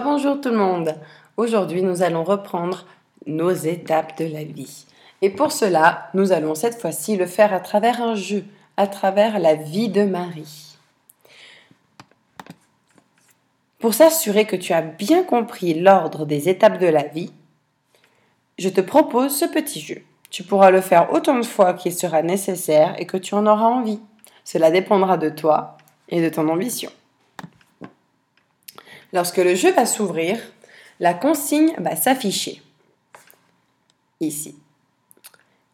Bonjour tout le monde. Aujourd'hui, nous allons reprendre nos étapes de la vie. Et pour cela, nous allons cette fois-ci le faire à travers un jeu, à travers la vie de Marie. Pour s'assurer que tu as bien compris l'ordre des étapes de la vie, je te propose ce petit jeu. Tu pourras le faire autant de fois qu'il sera nécessaire et que tu en auras envie. Cela dépendra de toi et de ton ambition. Lorsque le jeu va s'ouvrir, la consigne va s'afficher. Ici.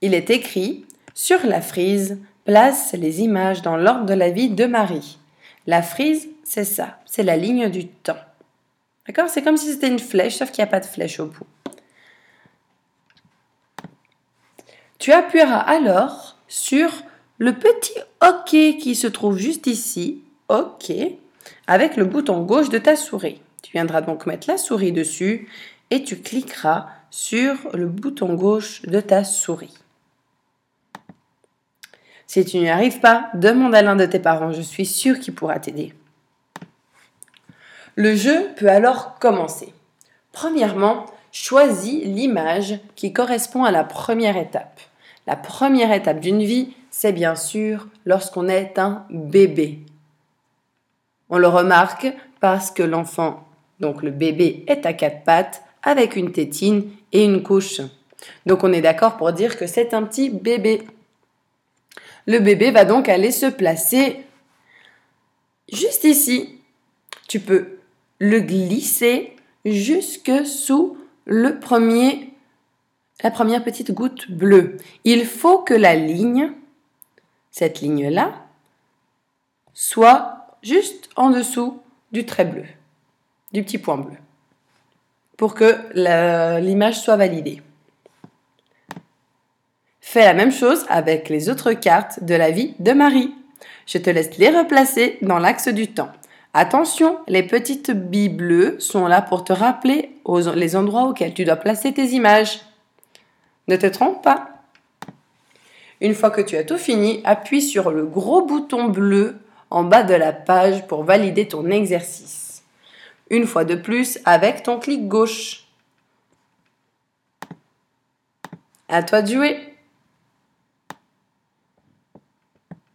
Il est écrit sur la frise, place les images dans l'ordre de la vie de Marie. La frise, c'est ça, c'est la ligne du temps. D'accord? C'est comme si c'était une flèche, sauf qu'il n'y a pas de flèche au bout. Tu appuieras alors sur le petit OK qui se trouve juste ici, OK, avec le bouton gauche de ta souris. Tu viendras donc mettre la souris dessus et tu cliqueras sur le bouton gauche de ta souris. Si tu n'y arrives pas, demande à l'un de tes parents, je suis sûre qu'il pourra t'aider. Le jeu peut alors commencer. Premièrement, choisis l'image qui correspond à la première étape. La première étape d'une vie, c'est bien sûr lorsqu'on est un bébé. On le remarque parce que l'enfant, donc le bébé, est à quatre pattes avec une tétine et une couche. Donc on est d'accord pour dire que c'est un petit bébé. Le bébé va donc aller se placer juste ici. Tu peux le glisser jusque sous le premier, la première petite goutte bleue. Il faut que la ligne, cette ligne-là, soit juste en dessous du trait bleu, du petit point bleu, pour que l'image soit validée. Fais la même chose avec les autres cartes de la vie de Marie. Je te laisse les replacer dans l'axe du temps. Attention, les petites billes bleues sont là pour te rappeler les endroits auxquels tu dois placer tes images. Ne te trompe pas. Une fois que tu as tout fini, appuie sur le gros bouton bleu en bas de la page pour valider ton exercice. Une fois de plus avec ton clic gauche. À toi de jouer